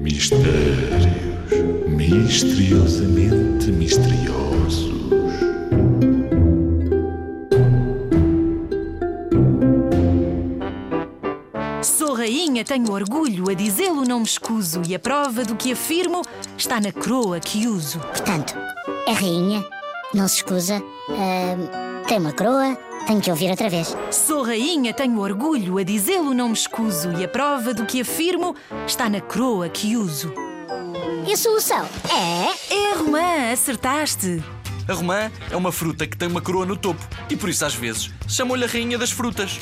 Mistérios misteriosamente misteriosos. Sou rainha, tenho orgulho, a dizê-lo não me escuso, e a prova do que afirmo está na coroa que uso. Portanto, é rainha, não se escusa, ahm, tem uma coroa, tenho que ouvir outra vez. Sou rainha, tenho orgulho, a dizê-lo não me escuso, e a prova do que afirmo está na coroa que uso. E a solução é. É, Romã, acertaste. A romã é uma fruta que tem uma coroa no topo e por isso às vezes chamam-lhe a rainha das frutas.